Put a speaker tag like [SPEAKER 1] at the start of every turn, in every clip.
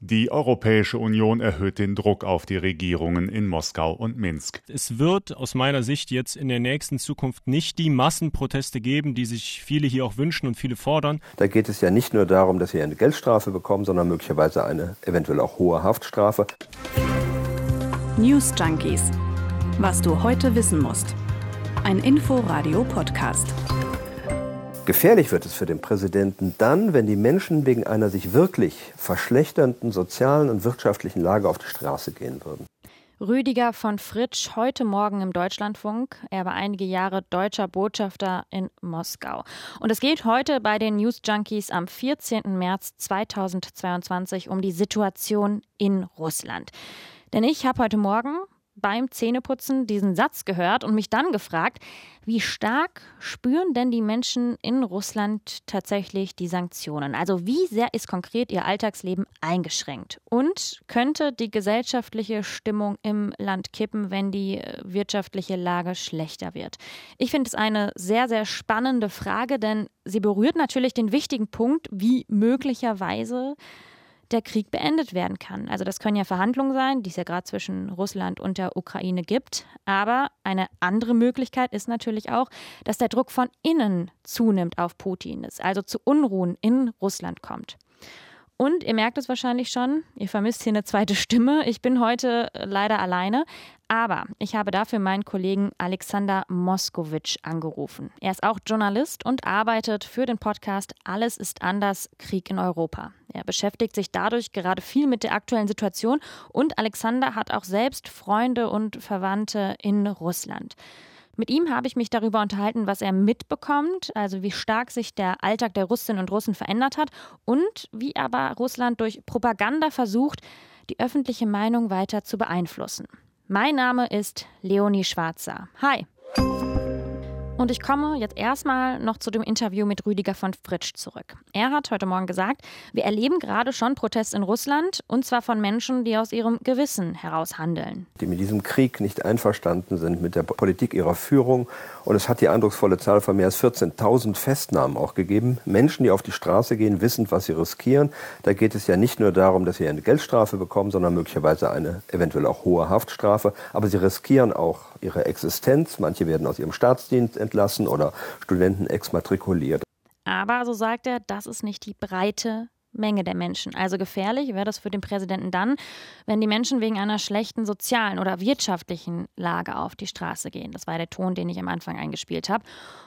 [SPEAKER 1] Die Europäische Union erhöht den Druck auf die Regierungen in Moskau und Minsk.
[SPEAKER 2] Es wird aus meiner Sicht jetzt in der nächsten Zukunft nicht die Massenproteste geben, die sich viele hier auch wünschen und viele fordern.
[SPEAKER 3] Da geht es ja nicht nur darum, dass sie eine Geldstrafe bekommen, sondern möglicherweise eine eventuell auch hohe Haftstrafe.
[SPEAKER 4] News Junkies. Was du heute wissen musst. Ein Info-Radio-Podcast.
[SPEAKER 3] Gefährlich wird es für den Präsidenten dann, wenn die Menschen wegen einer sich wirklich verschlechternden sozialen und wirtschaftlichen Lage auf die Straße gehen würden.
[SPEAKER 5] Rüdiger von Fritsch heute Morgen im Deutschlandfunk. Er war einige Jahre deutscher Botschafter in Moskau. Und es geht heute bei den News Junkies am 14. März 2022 um die Situation in Russland. Denn ich habe heute Morgen beim Zähneputzen diesen Satz gehört und mich dann gefragt, wie stark spüren denn die Menschen in Russland tatsächlich die Sanktionen? Also wie sehr ist konkret ihr Alltagsleben eingeschränkt? Und könnte die gesellschaftliche Stimmung im Land kippen, wenn die äh, wirtschaftliche Lage schlechter wird? Ich finde es eine sehr, sehr spannende Frage, denn sie berührt natürlich den wichtigen Punkt, wie möglicherweise der Krieg beendet werden kann. Also das können ja Verhandlungen sein, die es ja gerade zwischen Russland und der Ukraine gibt. Aber eine andere Möglichkeit ist natürlich auch, dass der Druck von innen zunimmt auf Putin, es also zu Unruhen in Russland kommt. Und ihr merkt es wahrscheinlich schon, ihr vermisst hier eine zweite Stimme. Ich bin heute leider alleine, aber ich habe dafür meinen Kollegen Alexander Moskowitsch angerufen. Er ist auch Journalist und arbeitet für den Podcast Alles ist anders, Krieg in Europa. Er beschäftigt sich dadurch gerade viel mit der aktuellen Situation und Alexander hat auch selbst Freunde und Verwandte in Russland. Mit ihm habe ich mich darüber unterhalten, was er mitbekommt, also wie stark sich der Alltag der Russinnen und Russen verändert hat und wie aber Russland durch Propaganda versucht, die öffentliche Meinung weiter zu beeinflussen. Mein Name ist Leonie Schwarzer. Hi. Und ich komme jetzt erstmal noch zu dem Interview mit Rüdiger von Fritsch zurück. Er hat heute Morgen gesagt, wir erleben gerade schon Protest in Russland und zwar von Menschen, die aus ihrem Gewissen heraus handeln.
[SPEAKER 3] Die mit diesem Krieg nicht einverstanden sind mit der Politik ihrer Führung. Und es hat die eindrucksvolle Zahl von mehr als 14.000 Festnahmen auch gegeben. Menschen, die auf die Straße gehen, wissen, was sie riskieren. Da geht es ja nicht nur darum, dass sie eine Geldstrafe bekommen, sondern möglicherweise eine eventuell auch hohe Haftstrafe. Aber sie riskieren auch ihre Existenz. Manche werden aus ihrem Staatsdienst entlassen oder Studenten exmatrikuliert.
[SPEAKER 5] Aber, so sagt er, das ist nicht die breite Menge der Menschen. Also gefährlich wäre das für den Präsidenten dann, wenn die Menschen wegen einer schlechten sozialen oder wirtschaftlichen Lage auf die Straße gehen. Das war der Ton, den ich am Anfang eingespielt habe.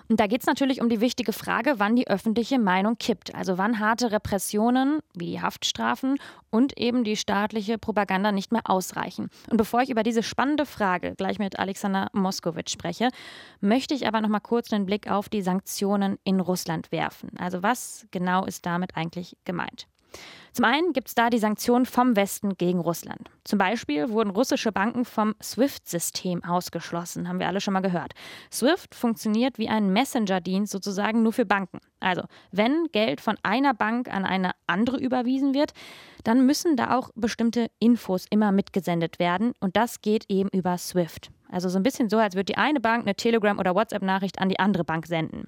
[SPEAKER 5] Und da geht es natürlich um die wichtige Frage, wann die öffentliche Meinung kippt. Also wann harte Repressionen wie die Haftstrafen und eben die staatliche Propaganda nicht mehr ausreichen. Und bevor ich über diese spannende Frage gleich mit Alexander Moskowitsch spreche, möchte ich aber noch mal kurz einen Blick auf die Sanktionen in Russland werfen. Also was genau ist damit eigentlich gemeint? Zum einen gibt es da die Sanktionen vom Westen gegen Russland. Zum Beispiel wurden russische Banken vom SWIFT-System ausgeschlossen, haben wir alle schon mal gehört. SWIFT funktioniert wie ein Messenger-Dienst sozusagen nur für Banken. Also, wenn Geld von einer Bank an eine andere überwiesen wird, dann müssen da auch bestimmte Infos immer mitgesendet werden und das geht eben über SWIFT. Also so ein bisschen so, als würde die eine Bank eine Telegram- oder WhatsApp-Nachricht an die andere Bank senden.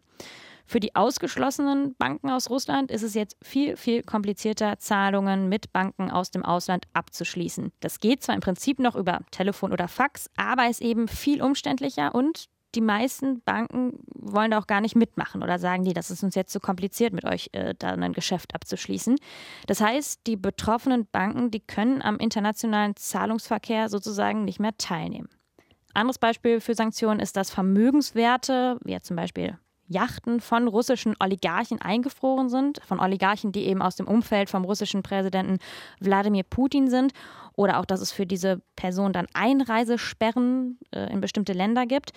[SPEAKER 5] Für die ausgeschlossenen Banken aus Russland ist es jetzt viel, viel komplizierter, Zahlungen mit Banken aus dem Ausland abzuschließen. Das geht zwar im Prinzip noch über Telefon oder Fax, aber ist eben viel umständlicher und die meisten Banken wollen da auch gar nicht mitmachen oder sagen die, das ist uns jetzt zu kompliziert, mit euch äh, da ein Geschäft abzuschließen. Das heißt, die betroffenen Banken, die können am internationalen Zahlungsverkehr sozusagen nicht mehr teilnehmen. Anderes Beispiel für Sanktionen ist, dass Vermögenswerte, wie zum Beispiel Yachten von russischen Oligarchen eingefroren sind, von Oligarchen, die eben aus dem Umfeld vom russischen Präsidenten Wladimir Putin sind, oder auch, dass es für diese Person dann Einreisesperren äh, in bestimmte Länder gibt.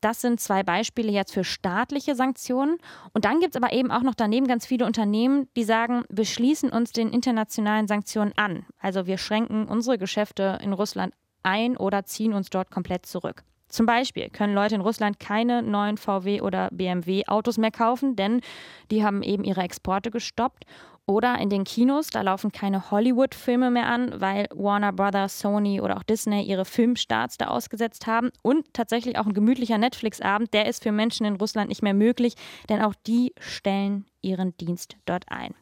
[SPEAKER 5] Das sind zwei Beispiele jetzt für staatliche Sanktionen. Und dann gibt es aber eben auch noch daneben ganz viele Unternehmen, die sagen, wir schließen uns den internationalen Sanktionen an. Also wir schränken unsere Geschäfte in Russland ein oder ziehen uns dort komplett zurück. Zum Beispiel können Leute in Russland keine neuen VW oder BMW Autos mehr kaufen, denn die haben eben ihre Exporte gestoppt. Oder in den Kinos, da laufen keine Hollywood-Filme mehr an, weil Warner Brothers, Sony oder auch Disney ihre Filmstarts da ausgesetzt haben. Und tatsächlich auch ein gemütlicher Netflix-Abend, der ist für Menschen in Russland nicht mehr möglich, denn auch die stellen ihren Dienst dort ein.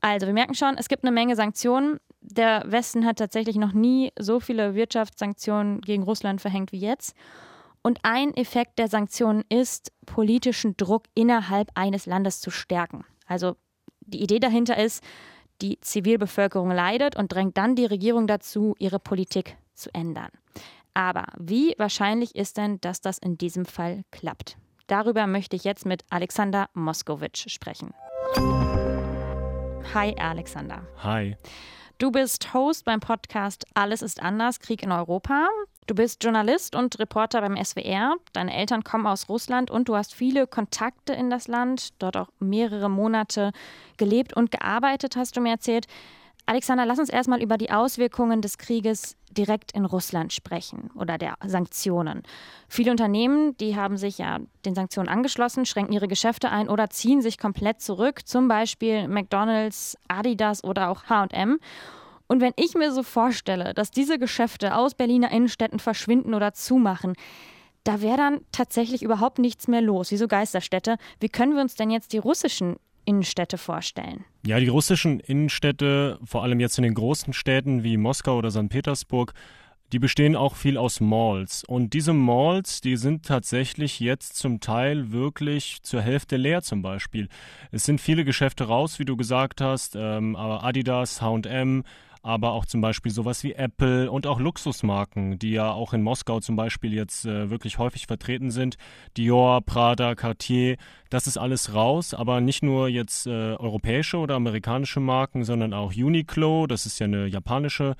[SPEAKER 5] Also, wir merken schon, es gibt eine Menge Sanktionen Der Westen hat tatsächlich noch nie so viele Wirtschaftssanktionen gegen Russland verhängt wie jetzt. Und ein Effekt der Sanktionen ist, politischen Druck innerhalb eines Landes zu stärken. Also die Idee dahinter ist, die Zivilbevölkerung leidet und drängt dann die Regierung dazu, ihre Politik zu ändern. Aber wie wahrscheinlich ist denn, dass das in diesem Fall klappt? Darüber möchte ich jetzt mit Alexander Moskowitsch sprechen. Hi, Alexander.
[SPEAKER 2] Hi.
[SPEAKER 5] Du bist Host beim Podcast Alles ist anders, Krieg in Europa. Du bist Journalist und Reporter beim SWR. Deine Eltern kommen aus Russland und du hast viele Kontakte in das Land, dort auch mehrere Monate gelebt und gearbeitet, hast du mir erzählt. Alexander, lass uns erstmal über die Auswirkungen des Krieges direkt in Russland sprechen oder der Sanktionen. Viele Unternehmen, die haben sich ja den Sanktionen angeschlossen, schränken ihre Geschäfte ein oder ziehen sich komplett zurück, zum Beispiel McDonald's, Adidas oder auch HM. Und wenn ich mir so vorstelle, dass diese Geschäfte aus Berliner Innenstädten verschwinden oder zumachen, da wäre dann tatsächlich überhaupt nichts mehr los, wie so Geisterstädte. Wie können wir uns denn jetzt die russischen Innenstädte vorstellen?
[SPEAKER 2] Ja, die russischen Innenstädte, vor allem jetzt in den großen Städten wie Moskau oder St. Petersburg, die bestehen auch viel aus Malls. Und diese Malls, die sind tatsächlich jetzt zum Teil wirklich zur Hälfte leer zum Beispiel. Es sind viele Geschäfte raus, wie du gesagt hast, ähm, aber Adidas, HM, aber auch zum Beispiel sowas wie Apple und auch Luxusmarken, die ja auch in Moskau zum Beispiel jetzt äh, wirklich häufig vertreten sind. Dior, Prada, Cartier, das ist alles raus, aber nicht nur jetzt äh, europäische oder amerikanische Marken, sondern auch Uniqlo, das ist ja eine japanische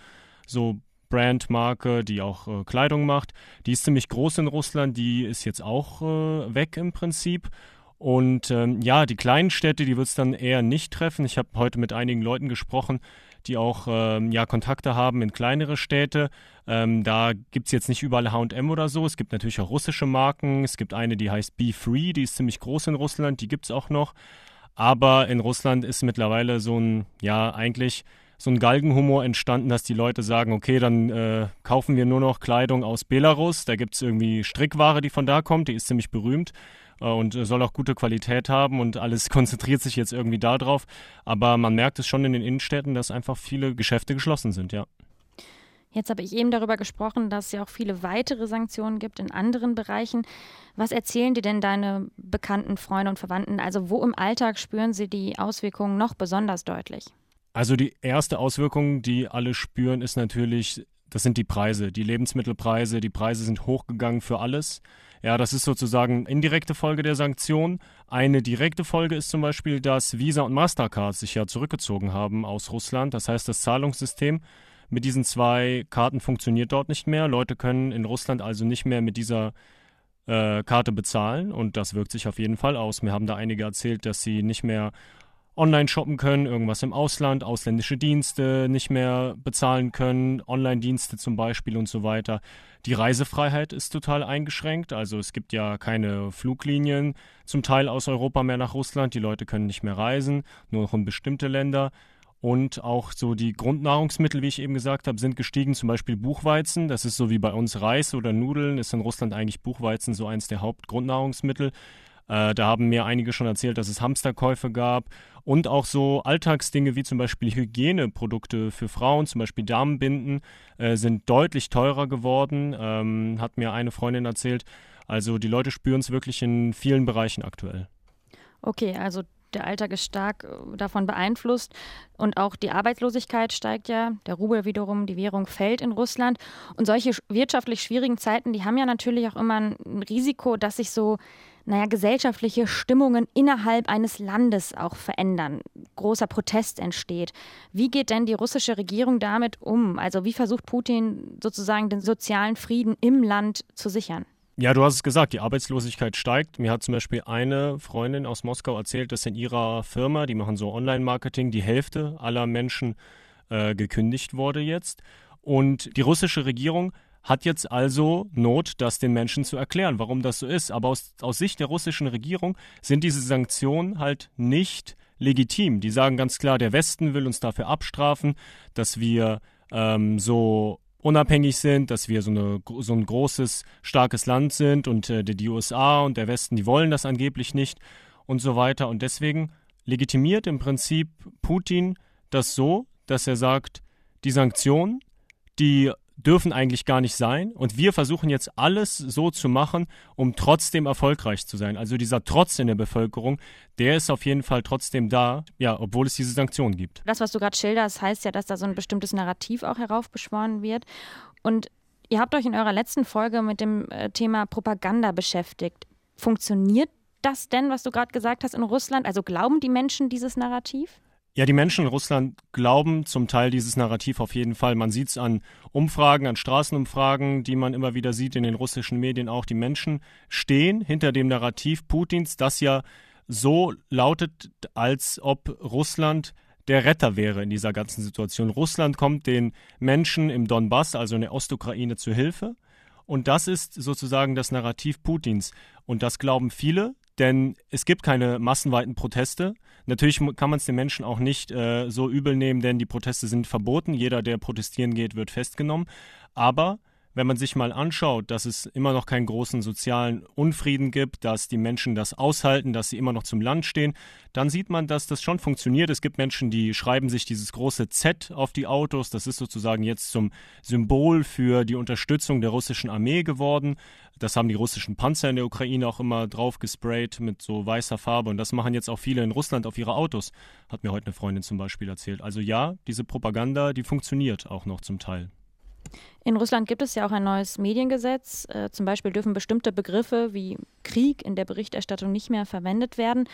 [SPEAKER 2] so Brandmarke, die auch äh, Kleidung macht. Die ist ziemlich groß in Russland, die ist jetzt auch äh, weg im Prinzip. Und ähm, ja, die kleinen Städte, die wird es dann eher nicht treffen. Ich habe heute mit einigen Leuten gesprochen, die auch ähm, ja, Kontakte haben in kleinere Städte. Ähm, da gibt es jetzt nicht überall HM oder so. Es gibt natürlich auch russische Marken. Es gibt eine, die heißt Be Free, die ist ziemlich groß in Russland, die gibt es auch noch. Aber in Russland ist mittlerweile so ein, ja, eigentlich so ein Galgenhumor entstanden, dass die Leute sagen, okay, dann äh, kaufen wir nur noch Kleidung aus Belarus. Da gibt es irgendwie Strickware, die von da kommt, die ist ziemlich berühmt. Äh, und soll auch gute Qualität haben und alles konzentriert sich jetzt irgendwie darauf. Aber man merkt es schon in den Innenstädten, dass einfach viele Geschäfte geschlossen sind, ja.
[SPEAKER 5] Jetzt habe ich eben darüber gesprochen, dass es ja auch viele weitere Sanktionen gibt in anderen Bereichen. Was erzählen dir denn deine bekannten Freunde und Verwandten? Also wo im Alltag spüren sie die Auswirkungen noch besonders deutlich?
[SPEAKER 2] Also die erste Auswirkung, die alle spüren, ist natürlich, das sind die Preise, die Lebensmittelpreise. Die Preise sind hochgegangen für alles. Ja, das ist sozusagen indirekte Folge der Sanktionen. Eine direkte Folge ist zum Beispiel, dass Visa und Mastercard sich ja zurückgezogen haben aus Russland. Das heißt, das Zahlungssystem mit diesen zwei Karten funktioniert dort nicht mehr. Leute können in Russland also nicht mehr mit dieser äh, Karte bezahlen und das wirkt sich auf jeden Fall aus. Mir haben da einige erzählt, dass sie nicht mehr online shoppen können, irgendwas im Ausland, ausländische Dienste nicht mehr bezahlen können, Online-Dienste zum Beispiel und so weiter. Die Reisefreiheit ist total eingeschränkt, also es gibt ja keine Fluglinien zum Teil aus Europa mehr nach Russland, die Leute können nicht mehr reisen, nur noch in bestimmte Länder. Und auch so die Grundnahrungsmittel, wie ich eben gesagt habe, sind gestiegen. Zum Beispiel Buchweizen. Das ist so wie bei uns Reis oder Nudeln. Ist in Russland eigentlich Buchweizen so eins der Hauptgrundnahrungsmittel. Äh, da haben mir einige schon erzählt, dass es Hamsterkäufe gab und auch so Alltagsdinge wie zum Beispiel Hygieneprodukte für Frauen, zum Beispiel Damenbinden, äh, sind deutlich teurer geworden, ähm, hat mir eine Freundin erzählt. Also die Leute spüren es wirklich in vielen Bereichen aktuell.
[SPEAKER 5] Okay, also der Alltag ist stark äh, davon beeinflusst und auch die Arbeitslosigkeit steigt ja. Der Rubel wiederum, die Währung fällt in Russland. Und solche wirtschaftlich schwierigen Zeiten, die haben ja natürlich auch immer ein Risiko, dass sich so naja, gesellschaftliche Stimmungen innerhalb eines Landes auch verändern. Großer Protest entsteht. Wie geht denn die russische Regierung damit um? Also wie versucht Putin sozusagen den sozialen Frieden im Land zu sichern?
[SPEAKER 2] Ja, du hast es gesagt, die Arbeitslosigkeit steigt. Mir hat zum Beispiel eine Freundin aus Moskau erzählt, dass in ihrer Firma, die machen so Online-Marketing, die Hälfte aller Menschen äh, gekündigt wurde jetzt. Und die russische Regierung hat jetzt also Not, das den Menschen zu erklären, warum das so ist. Aber aus, aus Sicht der russischen Regierung sind diese Sanktionen halt nicht legitim. Die sagen ganz klar, der Westen will uns dafür abstrafen, dass wir ähm, so unabhängig sind, dass wir so, eine, so ein großes, starkes Land sind und äh, die USA und der Westen, die wollen das angeblich nicht und so weiter. Und deswegen legitimiert im Prinzip Putin das so, dass er sagt, die Sanktionen, die dürfen eigentlich gar nicht sein. Und wir versuchen jetzt alles so zu machen, um trotzdem erfolgreich zu sein. Also dieser Trotz in der Bevölkerung, der ist auf jeden Fall trotzdem da, ja, obwohl es diese Sanktionen gibt.
[SPEAKER 5] Das, was du gerade schilderst, heißt ja, dass da so ein bestimmtes Narrativ auch heraufbeschworen wird. Und ihr habt euch in eurer letzten Folge mit dem äh, Thema Propaganda beschäftigt. Funktioniert das denn, was du gerade gesagt hast, in Russland? Also glauben die Menschen dieses Narrativ?
[SPEAKER 2] Ja, die Menschen in Russland glauben zum Teil dieses Narrativ auf jeden Fall. Man sieht es an Umfragen, an Straßenumfragen, die man immer wieder sieht in den russischen Medien auch. Die Menschen stehen hinter dem Narrativ Putins, das ja so lautet, als ob Russland der Retter wäre in dieser ganzen Situation. Russland kommt den Menschen im Donbass, also in der Ostukraine, zu Hilfe. Und das ist sozusagen das Narrativ Putins. Und das glauben viele, denn es gibt keine massenweiten Proteste. Natürlich kann man es den Menschen auch nicht äh, so übel nehmen, denn die Proteste sind verboten. Jeder, der protestieren geht, wird festgenommen. Aber wenn man sich mal anschaut, dass es immer noch keinen großen sozialen Unfrieden gibt, dass die Menschen das aushalten, dass sie immer noch zum Land stehen, dann sieht man, dass das schon funktioniert. Es gibt Menschen, die schreiben sich dieses große Z auf die Autos. Das ist sozusagen jetzt zum Symbol für die Unterstützung der russischen Armee geworden. Das haben die russischen Panzer in der Ukraine auch immer drauf gesprayt mit so weißer Farbe. Und das machen jetzt auch viele in Russland auf ihre Autos, hat mir heute eine Freundin zum Beispiel erzählt. Also ja, diese Propaganda, die funktioniert auch noch zum Teil.
[SPEAKER 5] In Russland gibt es ja auch ein neues Mediengesetz. Äh, zum Beispiel dürfen bestimmte Begriffe wie Krieg in der Berichterstattung nicht mehr verwendet werden.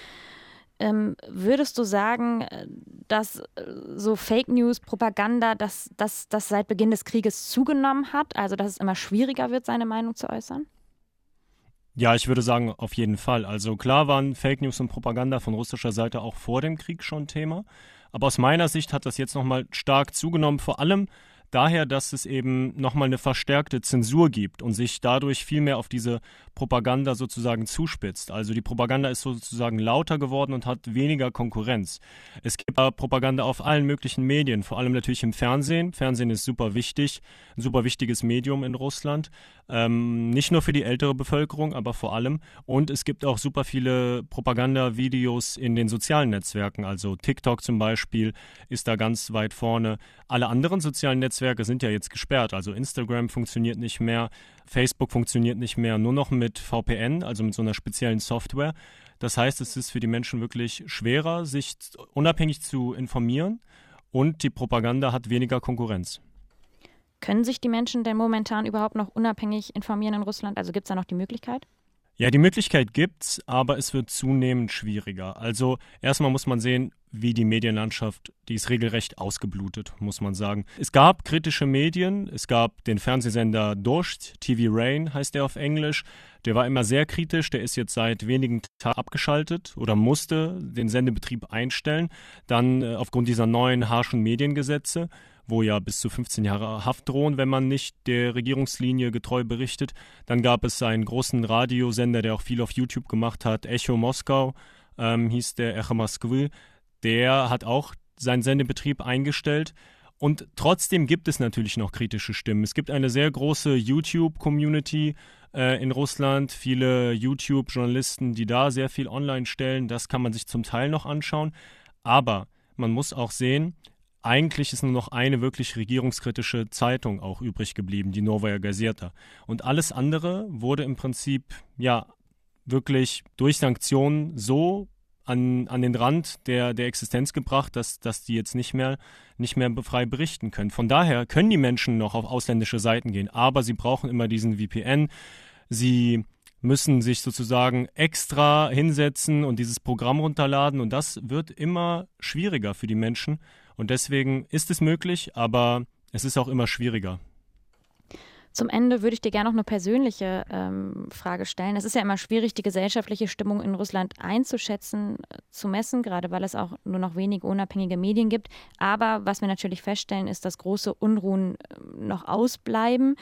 [SPEAKER 5] Ähm, würdest du sagen, äh, dass äh, so Fake News, Propaganda, dass das seit Beginn des Krieges zugenommen hat? Also dass es immer schwieriger wird, seine Meinung zu äußern?
[SPEAKER 2] Ja, ich würde sagen, auf jeden Fall. Also klar waren Fake News und Propaganda von russischer Seite auch vor dem Krieg schon Thema. Aber aus meiner Sicht hat das jetzt nochmal stark zugenommen, vor allem daher, dass es eben nochmal eine verstärkte Zensur gibt und sich dadurch viel mehr auf diese Propaganda sozusagen zuspitzt. Also die Propaganda ist sozusagen lauter geworden und hat weniger Konkurrenz. Es gibt Propaganda auf allen möglichen Medien, vor allem natürlich im Fernsehen. Fernsehen ist super wichtig, ein super wichtiges Medium in Russland. Ähm, nicht nur für die ältere Bevölkerung, aber vor allem. Und es gibt auch super viele Propagandavideos in den sozialen Netzwerken. Also TikTok zum Beispiel ist da ganz weit vorne. Alle anderen sozialen Netzwerke sind ja jetzt gesperrt. Also Instagram funktioniert nicht mehr, Facebook funktioniert nicht mehr, nur noch mit VPN, also mit so einer speziellen Software. Das heißt, es ist für die Menschen wirklich schwerer, sich unabhängig zu informieren und die Propaganda hat weniger Konkurrenz.
[SPEAKER 5] Können sich die Menschen denn momentan überhaupt noch unabhängig informieren in Russland? Also gibt es da noch die Möglichkeit?
[SPEAKER 2] Ja, die Möglichkeit gibt's, aber es wird zunehmend schwieriger. Also erstmal muss man sehen, wie die Medienlandschaft, die ist regelrecht ausgeblutet, muss man sagen. Es gab kritische Medien, es gab den Fernsehsender Dost, TV Rain heißt der auf Englisch. Der war immer sehr kritisch, der ist jetzt seit wenigen Tagen abgeschaltet oder musste den Sendebetrieb einstellen, dann äh, aufgrund dieser neuen harschen Mediengesetze wo ja bis zu 15 Jahre Haft drohen, wenn man nicht der Regierungslinie getreu berichtet. Dann gab es einen großen Radiosender, der auch viel auf YouTube gemacht hat, Echo Moskau, ähm, hieß der Echo Moskwy. Der hat auch seinen Sendebetrieb eingestellt. Und trotzdem gibt es natürlich noch kritische Stimmen. Es gibt eine sehr große YouTube-Community äh, in Russland, viele YouTube-Journalisten, die da sehr viel online stellen. Das kann man sich zum Teil noch anschauen. Aber man muss auch sehen, eigentlich ist nur noch eine wirklich regierungskritische Zeitung auch übrig geblieben, die Novaya Gazeta. Und alles andere wurde im Prinzip ja wirklich durch Sanktionen so an, an den Rand der, der Existenz gebracht, dass, dass die jetzt nicht mehr, nicht mehr frei berichten können. Von daher können die Menschen noch auf ausländische Seiten gehen, aber sie brauchen immer diesen VPN. Sie müssen sich sozusagen extra hinsetzen und dieses Programm runterladen und das wird immer schwieriger für die Menschen und deswegen ist es möglich, aber es ist auch immer schwieriger.
[SPEAKER 5] Zum Ende würde ich dir gerne noch eine persönliche ähm, Frage stellen. Es ist ja immer schwierig, die gesellschaftliche Stimmung in Russland einzuschätzen, äh, zu messen, gerade weil es auch nur noch wenige unabhängige Medien gibt. Aber was wir natürlich feststellen, ist, dass große Unruhen äh, noch ausbleiben.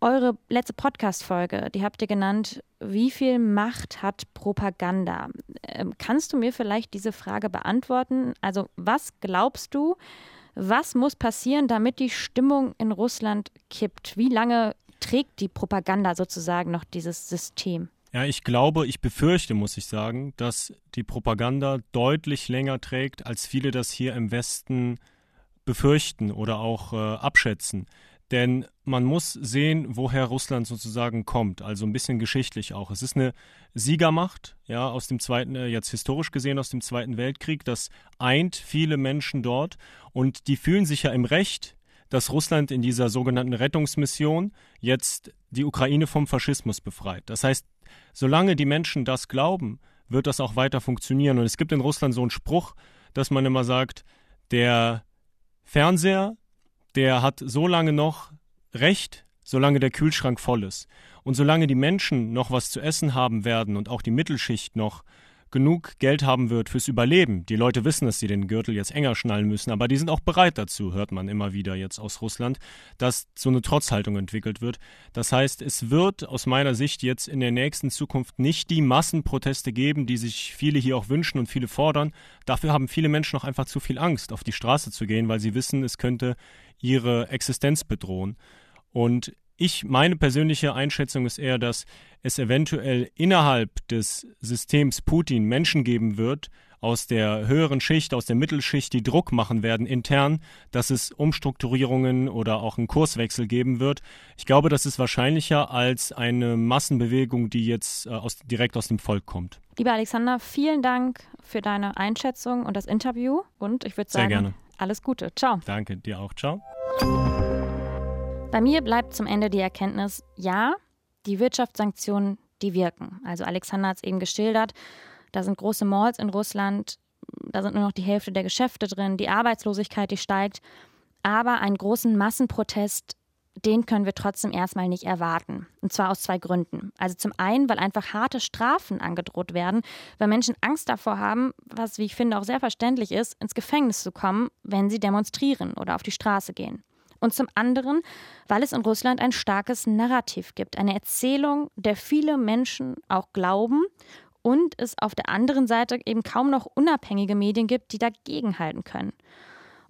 [SPEAKER 5] Eure letzte Podcast-Folge, die habt ihr genannt, wie viel Macht hat Propaganda? Ähm, kannst du mir vielleicht diese Frage beantworten? Also, was glaubst du, was muss passieren, damit die Stimmung in Russland kippt? Wie lange trägt die Propaganda sozusagen noch dieses System?
[SPEAKER 2] Ja, ich glaube, ich befürchte, muss ich sagen, dass die Propaganda deutlich länger trägt, als viele das hier im Westen befürchten oder auch äh, abschätzen. Denn man muss sehen, woher Russland sozusagen kommt, also ein bisschen geschichtlich auch. Es ist eine Siegermacht, ja, aus dem zweiten, äh, jetzt historisch gesehen aus dem Zweiten Weltkrieg. Das eint viele Menschen dort und die fühlen sich ja im Recht, dass Russland in dieser sogenannten Rettungsmission jetzt die Ukraine vom Faschismus befreit. Das heißt, solange die Menschen das glauben, wird das auch weiter funktionieren. Und es gibt in Russland so einen Spruch, dass man immer sagt, der Fernseher der hat so lange noch Recht, solange der Kühlschrank voll ist. Und solange die Menschen noch was zu essen haben werden und auch die Mittelschicht noch genug Geld haben wird fürs Überleben. Die Leute wissen, dass sie den Gürtel jetzt enger schnallen müssen, aber die sind auch bereit dazu, hört man immer wieder jetzt aus Russland, dass so eine Trotzhaltung entwickelt wird. Das heißt, es wird aus meiner Sicht jetzt in der nächsten Zukunft nicht die Massenproteste geben, die sich viele hier auch wünschen und viele fordern. Dafür haben viele Menschen noch einfach zu viel Angst, auf die Straße zu gehen, weil sie wissen, es könnte ihre Existenz bedrohen. Und ich, meine persönliche Einschätzung ist eher, dass es eventuell innerhalb des Systems Putin Menschen geben wird, aus der höheren Schicht, aus der Mittelschicht, die Druck machen werden intern, dass es Umstrukturierungen oder auch einen Kurswechsel geben wird. Ich glaube, das ist wahrscheinlicher als eine Massenbewegung, die jetzt äh, aus, direkt aus dem Volk kommt.
[SPEAKER 5] Lieber Alexander, vielen Dank für deine Einschätzung und das Interview. Und ich würde sagen, alles Gute. Ciao.
[SPEAKER 2] Danke, dir auch. Ciao.
[SPEAKER 5] Bei mir bleibt zum Ende die Erkenntnis, ja, die Wirtschaftssanktionen, die wirken. Also Alexander hat es eben geschildert, da sind große Malls in Russland, da sind nur noch die Hälfte der Geschäfte drin, die Arbeitslosigkeit, die steigt. Aber einen großen Massenprotest, den können wir trotzdem erstmal nicht erwarten. Und zwar aus zwei Gründen. Also zum einen, weil einfach harte Strafen angedroht werden, weil Menschen Angst davor haben, was, wie ich finde, auch sehr verständlich ist, ins Gefängnis zu kommen, wenn sie demonstrieren oder auf die Straße gehen und zum anderen, weil es in Russland ein starkes Narrativ gibt, eine Erzählung, der viele Menschen auch glauben und es auf der anderen Seite eben kaum noch unabhängige Medien gibt, die dagegenhalten können.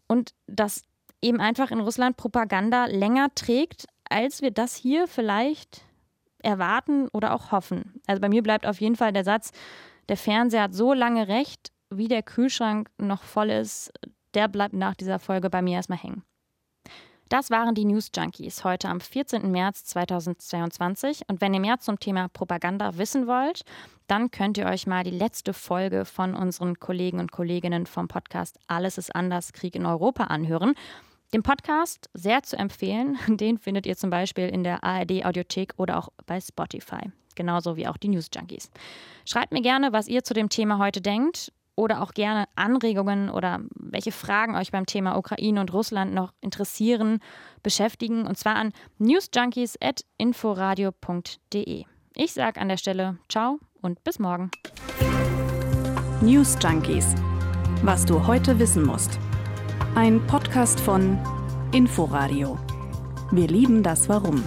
[SPEAKER 5] Und dass eben einfach in Russland Propaganda länger trägt, als wir das hier vielleicht erwarten oder auch hoffen. Also bei mir bleibt auf jeden Fall der Satz, der Fernseher hat so lange recht, wie der Kühlschrank noch voll ist, der bleibt nach dieser Folge bei mir erstmal hängen. Das waren die News Junkies heute am 14. März 2022. Und wenn ihr mehr zum Thema Propaganda wissen wollt, dann könnt ihr euch mal die letzte Folge von unseren Kollegen und Kolleginnen vom Podcast Alles ist anders, Krieg in Europa anhören. Den Podcast sehr zu empfehlen. Den findet ihr zum Beispiel in der ARD Audiothek oder auch bei Spotify. Genauso wie auch die News Junkies. Schreibt mir gerne, was ihr zu dem Thema heute denkt oder auch gerne Anregungen oder welche Fragen euch beim Thema Ukraine und Russland noch interessieren, beschäftigen und zwar an newsjunkies.inforadio.de. Ich sage an der Stelle Ciao und bis morgen.
[SPEAKER 4] News Junkies. Was du heute wissen musst. Ein Podcast von Inforadio. Wir lieben das Warum.